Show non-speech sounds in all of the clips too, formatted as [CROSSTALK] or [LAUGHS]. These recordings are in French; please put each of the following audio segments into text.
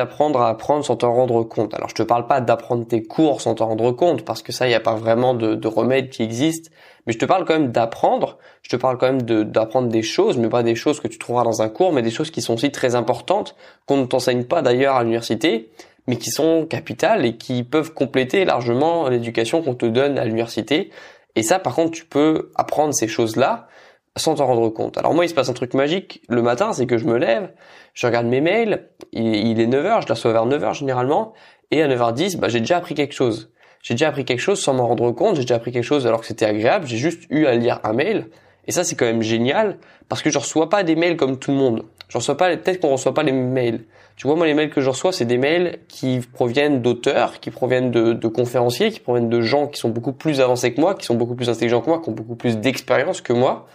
t'apprendre à apprendre sans t'en rendre compte. Alors je te parle pas d'apprendre tes cours sans t'en rendre compte, parce que ça, il n'y a pas vraiment de, de remède qui existe. Mais je te parle quand même d'apprendre. Je te parle quand même d'apprendre des choses, mais pas des choses que tu trouveras dans un cours, mais des choses qui sont aussi très importantes, qu'on ne t'enseigne pas d'ailleurs à l'université, mais qui sont capitales et qui peuvent compléter largement l'éducation qu'on te donne à l'université. Et ça, par contre, tu peux apprendre ces choses-là sans t'en rendre compte. Alors moi, il se passe un truc magique le matin, c'est que je me lève, je regarde mes mails, il, est 9h, je la reçois vers 9h généralement, et à 9h10, bah, j'ai déjà appris quelque chose. J'ai déjà appris quelque chose sans m'en rendre compte, j'ai déjà appris quelque chose alors que c'était agréable, j'ai juste eu à lire un mail, et ça c'est quand même génial, parce que je reçois pas des mails comme tout le monde. Je reçois pas, peut-être qu'on reçoit pas les mails. Tu vois, moi les mails que je reçois, c'est des mails qui proviennent d'auteurs, qui proviennent de conférenciers, qui proviennent de gens qui sont beaucoup plus avancés que moi, qui sont beaucoup plus intelligents que moi, qui ont beaucoup plus d'expérience que moi,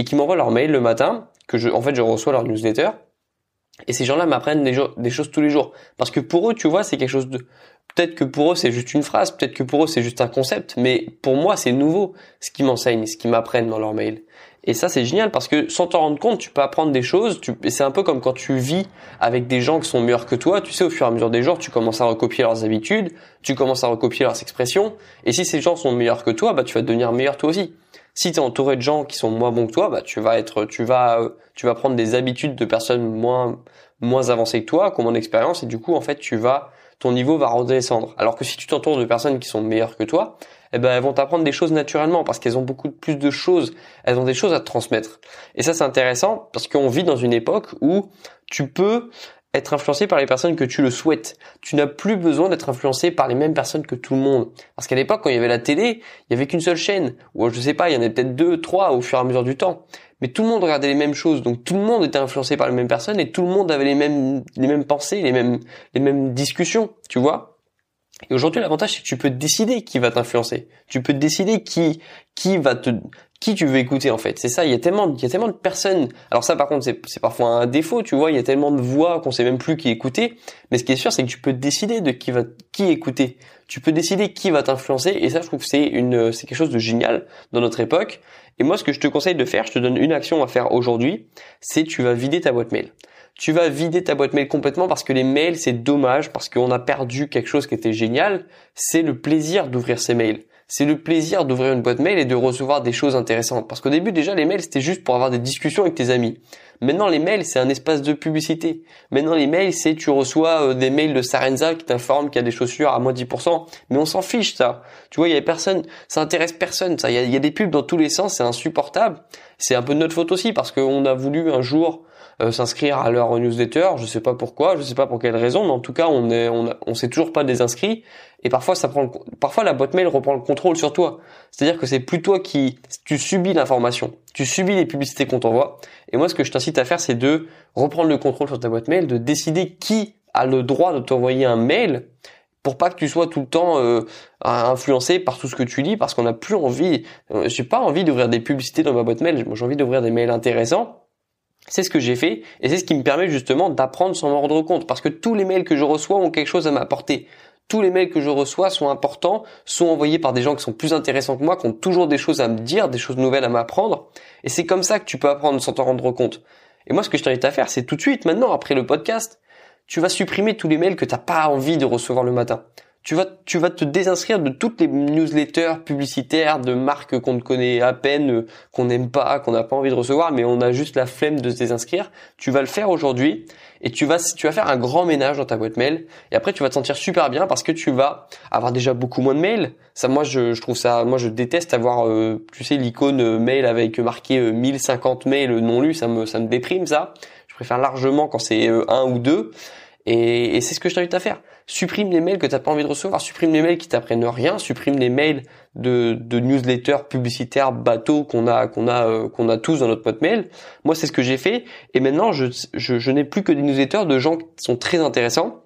et qui m'envoient leur mail le matin, que je, en fait, je reçois leur newsletter. Et ces gens-là m'apprennent des, des, choses tous les jours. Parce que pour eux, tu vois, c'est quelque chose de, peut-être que pour eux, c'est juste une phrase, peut-être que pour eux, c'est juste un concept, mais pour moi, c'est nouveau, ce qu'ils m'enseignent, ce qu'ils m'apprennent dans leur mail. Et ça, c'est génial parce que sans t'en rendre compte, tu peux apprendre des choses. Tu, c'est un peu comme quand tu vis avec des gens qui sont meilleurs que toi. Tu sais, au fur et à mesure des jours, tu commences à recopier leurs habitudes, tu commences à recopier leurs expressions. Et si ces gens sont meilleurs que toi, bah, tu vas devenir meilleur toi aussi. Si tu es entouré de gens qui sont moins bons que toi, bah, tu vas être, tu vas, euh, tu vas prendre des habitudes de personnes moins, moins avancées que toi, qui ont moins d'expérience, et du coup, en fait, tu vas, ton niveau va redescendre. Alors que si tu t'entoures de personnes qui sont meilleures que toi, eh ben elles vont t'apprendre des choses naturellement parce qu'elles ont beaucoup plus de choses, elles ont des choses à te transmettre. Et ça c'est intéressant parce qu'on vit dans une époque où tu peux être influencé par les personnes que tu le souhaites. Tu n'as plus besoin d'être influencé par les mêmes personnes que tout le monde. Parce qu'à l'époque, quand il y avait la télé, il y avait qu'une seule chaîne. Ou je sais pas, il y en avait peut-être deux, trois au fur et à mesure du temps. Mais tout le monde regardait les mêmes choses. Donc tout le monde était influencé par les mêmes personnes et tout le monde avait les mêmes, les mêmes pensées, les mêmes, les mêmes discussions. Tu vois? Et aujourd'hui, l'avantage, c'est que tu peux décider qui va t'influencer. Tu peux décider qui, qui va te, qui tu veux écouter en fait. C'est ça, il y a tellement il y a tellement de personnes. Alors ça par contre c'est parfois un défaut, tu vois, il y a tellement de voix qu'on sait même plus qui écouter, mais ce qui est sûr c'est que tu peux décider de qui va qui écouter. Tu peux décider qui va t'influencer et ça je trouve c'est une c'est quelque chose de génial dans notre époque. Et moi ce que je te conseille de faire, je te donne une action à faire aujourd'hui, c'est tu vas vider ta boîte mail. Tu vas vider ta boîte mail complètement parce que les mails c'est dommage parce qu'on a perdu quelque chose qui était génial, c'est le plaisir d'ouvrir ces mails c'est le plaisir d'ouvrir une boîte mail et de recevoir des choses intéressantes. Parce qu'au début, déjà, les mails, c'était juste pour avoir des discussions avec tes amis. Maintenant, les mails, c'est un espace de publicité. Maintenant, les mails, c'est tu reçois euh, des mails de Sarenza qui t'informent qu'il y a des chaussures à moins 10%. Mais on s'en fiche, ça. Tu vois, il y a personne, ça intéresse personne, ça. Il y y a des pubs dans tous les sens, c'est insupportable. C'est un peu de notre faute aussi parce qu'on a voulu un jour euh, s'inscrire à leur newsletter. Je sais pas pourquoi, je sais pas pour quelle raison, mais en tout cas, on est, on, on s'est toujours pas désinscrit. Et parfois, ça prend, parfois la boîte mail reprend le contrôle sur toi. C'est-à-dire que c'est plus toi qui, tu subis l'information, tu subis les publicités qu'on t'envoie. Et moi, ce que je t'incite à faire, c'est de reprendre le contrôle sur ta boîte mail, de décider qui a le droit de t'envoyer un mail pour pas que tu sois tout le temps euh, influencé par tout ce que tu lis parce qu'on n'a plus envie euh, j'ai pas envie d'ouvrir des publicités dans ma boîte mail j'ai envie d'ouvrir des mails intéressants c'est ce que j'ai fait et c'est ce qui me permet justement d'apprendre sans m'en rendre compte parce que tous les mails que je reçois ont quelque chose à m'apporter. Tous les mails que je reçois sont importants, sont envoyés par des gens qui sont plus intéressants que moi, qui ont toujours des choses à me dire, des choses nouvelles à m'apprendre. Et c'est comme ça que tu peux apprendre sans t'en rendre compte. Et moi, ce que je t'invite à faire, c'est tout de suite, maintenant, après le podcast, tu vas supprimer tous les mails que t'as pas envie de recevoir le matin tu vas, tu vas te désinscrire de toutes les newsletters publicitaires de marques qu'on ne connaît à peine, euh, qu'on n'aime pas, qu'on n'a pas envie de recevoir, mais on a juste la flemme de se désinscrire. Tu vas le faire aujourd'hui et tu vas, tu vas faire un grand ménage dans ta boîte mail. Et après, tu vas te sentir super bien parce que tu vas avoir déjà beaucoup moins de mails. Ça, moi, je, je trouve ça, moi, je déteste avoir, euh, tu sais, l'icône euh, mail avec marqué 1050 mails non lus. Ça me, ça me déprime ça. Je préfère largement quand c'est un ou deux. Et, et c'est ce que je t'invite à faire supprime les mails que tu n'as pas envie de recevoir, supprime les mails qui t'apprennent rien, supprime les mails de, de newsletters publicitaires bateaux qu'on a qu'on a euh, qu'on a tous dans notre boîte mail. Moi, c'est ce que j'ai fait et maintenant je, je, je n'ai plus que des newsletters de gens qui sont très intéressants.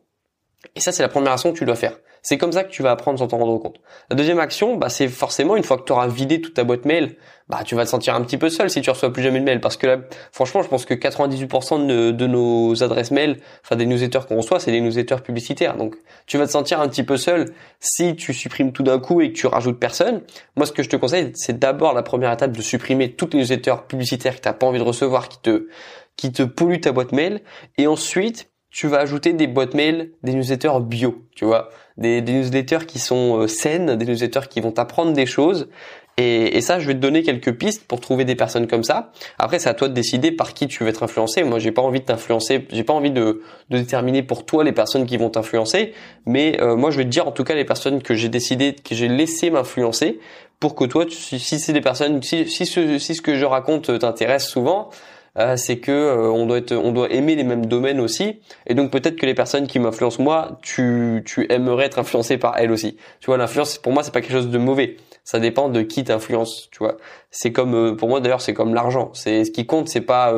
Et ça, c'est la première action que tu dois faire. C'est comme ça que tu vas apprendre sans t'en rendre compte. La deuxième action, bah, c'est forcément une fois que tu auras vidé toute ta boîte mail, bah, tu vas te sentir un petit peu seul si tu reçois plus jamais de mail. Parce que là, franchement, je pense que 98% de, nos adresses mail, enfin des newsletters qu'on reçoit, c'est des newsletters publicitaires. Donc, tu vas te sentir un petit peu seul si tu supprimes tout d'un coup et que tu rajoutes personne. Moi, ce que je te conseille, c'est d'abord la première étape de supprimer toutes les newsletters publicitaires que tu n'as pas envie de recevoir, qui te, qui te polluent ta boîte mail. Et ensuite, tu vas ajouter des boîtes mail, des newsletters bio, tu vois, des, newsletters qui sont euh, saines, des newsletters qui vont t'apprendre des choses. Et, ça, je vais te donner quelques pistes pour trouver des personnes comme ça. Après, c'est à toi de décider par qui tu veux être influencé. Moi, j'ai pas envie de t'influencer, j'ai pas envie de, déterminer pour toi les personnes qui vont t'influencer. Mais euh, moi, je vais te dire en tout cas les personnes que j'ai décidé, que j'ai laissé m'influencer, pour que toi, si, si c'est des personnes, si ce que je raconte t'intéresse souvent, euh, c'est que euh, on doit être, on doit aimer les mêmes domaines aussi, et donc peut-être que les personnes qui m'influencent moi, tu, tu aimerais être influencé par elles aussi. Tu vois, l'influence pour moi c'est pas quelque chose de mauvais. Ça dépend de qui t'influence. Tu vois, c'est comme euh, pour moi d'ailleurs c'est comme l'argent. C'est ce qui compte, c'est pas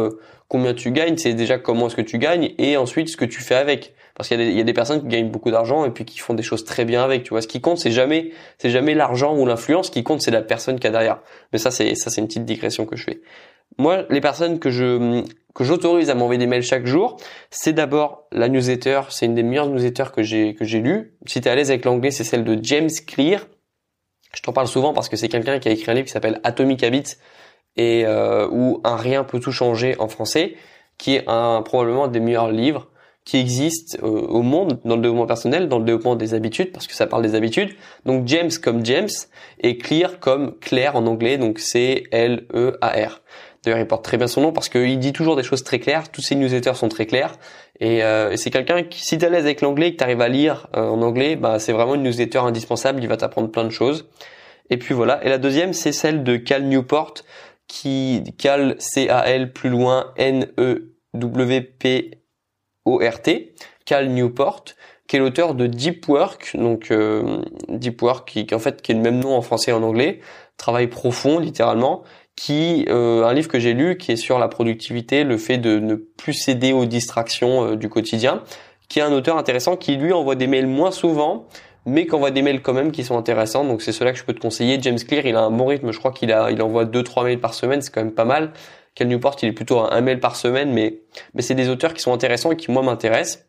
combien tu gagnes, c'est déjà comment est-ce que tu gagnes et ensuite ce que tu fais avec. Parce qu'il y, y, a des personnes qui gagnent beaucoup d'argent et puis qui font des choses très bien avec. Tu vois, ce qui compte c'est jamais, c'est jamais l'argent ou l'influence. Ce qui compte c'est la personne qui a derrière. Mais ça c'est ça c'est une petite digression que je fais. Moi, les personnes que je que j'autorise à m'envoyer des mails chaque jour, c'est d'abord la newsletter. C'est une des meilleures newsletters que j'ai que j'ai lu. Si tu es à l'aise avec l'anglais, c'est celle de James Clear. Je t'en parle souvent parce que c'est quelqu'un qui a écrit un livre qui s'appelle Atomic Habits et euh, où un rien peut tout changer en français, qui est un probablement des meilleurs livres qui existent euh, au monde dans le développement personnel, dans le développement des habitudes, parce que ça parle des habitudes. Donc James comme James et Clear comme Claire en anglais, donc C L E A R. D'ailleurs, il porte très bien son nom parce qu'il dit toujours des choses très claires. Tous ses newsletters sont très clairs. Et, euh, c'est quelqu'un qui, si t'es à l'aise avec l'anglais et que t'arrives à lire euh, en anglais, bah, c'est vraiment une newsletter indispensable. Il va t'apprendre plein de choses. Et puis voilà. Et la deuxième, c'est celle de Cal Newport, qui Cal C-A-L plus loin N-E-W-P-O-R-T. Cal Newport qui est l'auteur de Deep Work, donc euh, Deep Work qui, qui, en fait qui est le même nom en français et en anglais, travail profond littéralement, qui euh, un livre que j'ai lu qui est sur la productivité, le fait de ne plus céder aux distractions euh, du quotidien, qui est un auteur intéressant qui lui envoie des mails moins souvent, mais qui envoie des mails quand même qui sont intéressants. Donc c'est cela que je peux te conseiller. James Clear, il a un bon rythme, je crois qu'il a il envoie deux trois mails par semaine, c'est quand même pas mal. Cal Newport, il est plutôt à un mail par semaine, mais mais c'est des auteurs qui sont intéressants et qui moi m'intéressent.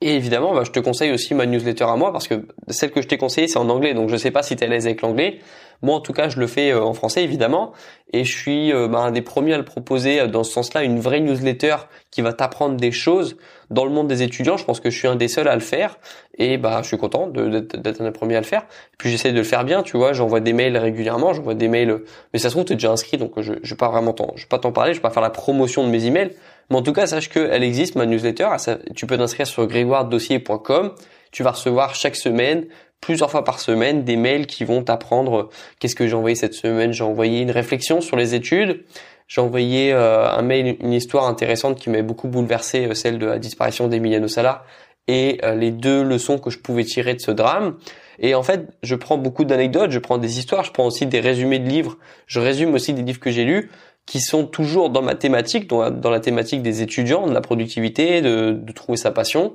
Et évidemment, bah, je te conseille aussi ma newsletter à moi parce que celle que je t'ai conseillée, c'est en anglais. Donc je sais pas si tu es à l'aise avec l'anglais. Moi, en tout cas, je le fais euh, en français, évidemment. Et je suis euh, bah, un des premiers à le proposer euh, dans ce sens-là, une vraie newsletter qui va t'apprendre des choses dans le monde des étudiants. Je pense que je suis un des seuls à le faire. Et bah, je suis content d'être un des premiers à le faire. Et puis j'essaie de le faire bien, tu vois. J'envoie des mails régulièrement. J'envoie des mails. Mais ça se trouve, tu es déjà inscrit, donc je, je vais pas vraiment t'en, je vais pas t'en parler. Je vais pas faire la promotion de mes emails. Mais en tout cas, sache qu'elle existe, ma newsletter. Tu peux t'inscrire sur grégoiredossier.com. Tu vas recevoir chaque semaine, plusieurs fois par semaine, des mails qui vont t'apprendre qu'est-ce que j'ai envoyé cette semaine. J'ai envoyé une réflexion sur les études. J'ai envoyé euh, un mail, une histoire intéressante qui m'a beaucoup bouleversé, euh, celle de la disparition d'Emiliano Sala et euh, les deux leçons que je pouvais tirer de ce drame. Et en fait, je prends beaucoup d'anecdotes, je prends des histoires, je prends aussi des résumés de livres, je résume aussi des livres que j'ai lus qui sont toujours dans ma thématique, dans la, thématique des étudiants, de la productivité, de, de trouver sa passion.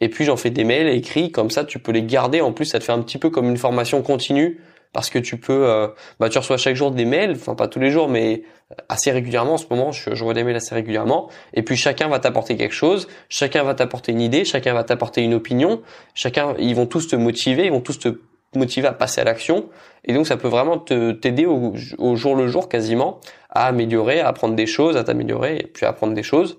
Et puis j'en fais des mails écrits, comme ça tu peux les garder. En plus, ça te fait un petit peu comme une formation continue parce que tu peux, euh, bah, tu reçois chaque jour des mails, enfin pas tous les jours, mais assez régulièrement en ce moment, je, je vois des mails assez régulièrement. Et puis chacun va t'apporter quelque chose, chacun va t'apporter une idée, chacun va t'apporter une opinion, chacun, ils vont tous te motiver, ils vont tous te motiver à passer à l'action. Et donc ça peut vraiment te t'aider au, au, jour le jour quasiment à améliorer, à apprendre des choses, à t'améliorer et puis à apprendre des choses.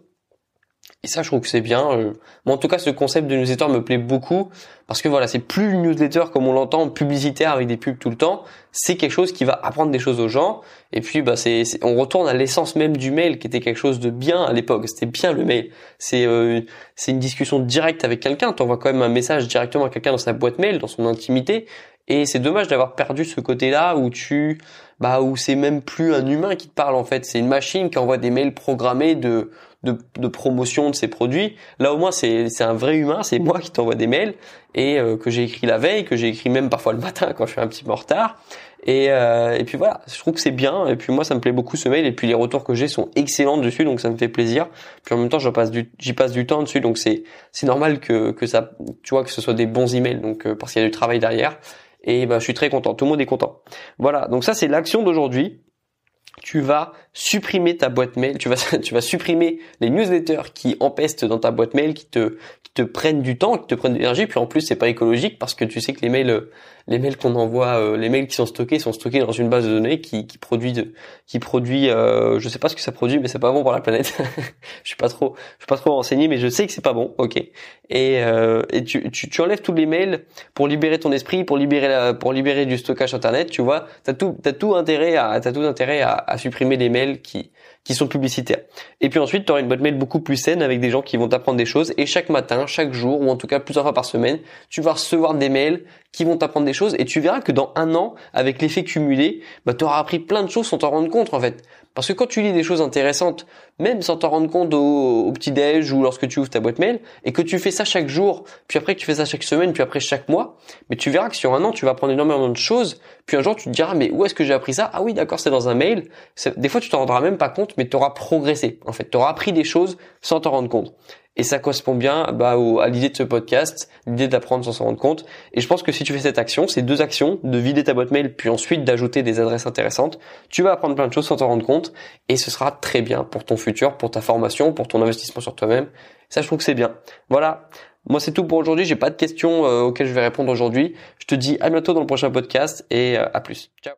Et ça, je trouve que c'est bien. Euh. Bon, en tout cas, ce concept de newsletter me plaît beaucoup parce que voilà, c'est plus une newsletter comme on l'entend publicitaire avec des pubs tout le temps. C'est quelque chose qui va apprendre des choses aux gens. Et puis, bah, c'est, on retourne à l'essence même du mail qui était quelque chose de bien à l'époque. C'était bien le mail. C'est, euh, c'est une discussion directe avec quelqu'un. Tu envoies quand même un message directement à quelqu'un dans sa boîte mail, dans son intimité. Et c'est dommage d'avoir perdu ce côté-là où tu, bah, où c'est même plus un humain qui te parle en fait. C'est une machine qui envoie des mails programmés de de, promotion de ces produits. Là au moins c'est un vrai humain, c'est moi qui t'envoie des mails et euh, que j'ai écrit la veille, que j'ai écrit même parfois le matin quand je suis un petit peu en retard. Et, euh, et puis voilà, je trouve que c'est bien. Et puis moi ça me plaît beaucoup ce mail et puis les retours que j'ai sont excellents dessus, donc ça me fait plaisir. Puis en même temps j'y passe du j'y passe du temps dessus, donc c'est c'est normal que que ça, tu vois, que ce soit des bons emails, donc euh, parce qu'il y a du travail derrière. Et bah, je suis très content, tout le monde est content. Voilà, donc ça c'est l'action d'aujourd'hui tu vas supprimer ta boîte mail, tu vas, [LAUGHS] tu vas supprimer les newsletters qui empestent dans ta boîte mail, qui te, qui te prennent du temps, qui te prennent de l'énergie, puis en plus c'est pas écologique parce que tu sais que les mails, les mails qu'on envoie, euh, les mails qui sont stockés sont stockés dans une base de données qui, qui produit, de, qui produit, euh, je sais pas ce que ça produit, mais c'est pas bon pour la planète. [LAUGHS] je suis pas trop, je suis pas trop renseigné, mais je sais que c'est pas bon, ok. Et, euh, et tu, tu, tu, enlèves tous les mails pour libérer ton esprit, pour libérer la, pour libérer du stockage internet, tu vois. T'as tout, t'as tout intérêt à, t'as tout intérêt à, à supprimer les mails qui, qui sont publicitaires. Et puis ensuite, tu auras une boîte mail beaucoup plus saine avec des gens qui vont t'apprendre des choses. Et chaque matin, chaque jour, ou en tout cas plusieurs fois par semaine, tu vas recevoir des mails qui vont t'apprendre des choses. Et tu verras que dans un an, avec l'effet cumulé, bah, tu auras appris plein de choses sans t'en rendre compte en fait. Parce que quand tu lis des choses intéressantes, même sans t'en rendre compte au, petit-déj ou lorsque tu ouvres ta boîte mail, et que tu fais ça chaque jour, puis après que tu fais ça chaque semaine, puis après chaque mois, mais tu verras que sur un an, tu vas apprendre énormément de choses, puis un jour tu te diras, mais où est-ce que j'ai appris ça? Ah oui, d'accord, c'est dans un mail. Des fois, tu t'en rendras même pas compte, mais tu auras progressé. En fait, tu auras appris des choses sans t'en rendre compte. Et ça correspond bien bah, à l'idée de ce podcast, l'idée d'apprendre sans s'en rendre compte. Et je pense que si tu fais cette action, ces deux actions, de vider ta boîte mail, puis ensuite d'ajouter des adresses intéressantes, tu vas apprendre plein de choses sans t'en rendre compte. Et ce sera très bien pour ton futur, pour ta formation, pour ton investissement sur toi-même. Ça, je trouve que c'est bien. Voilà. Moi, c'est tout pour aujourd'hui. J'ai pas de questions euh, auxquelles je vais répondre aujourd'hui. Je te dis à bientôt dans le prochain podcast et euh, à plus. Ciao.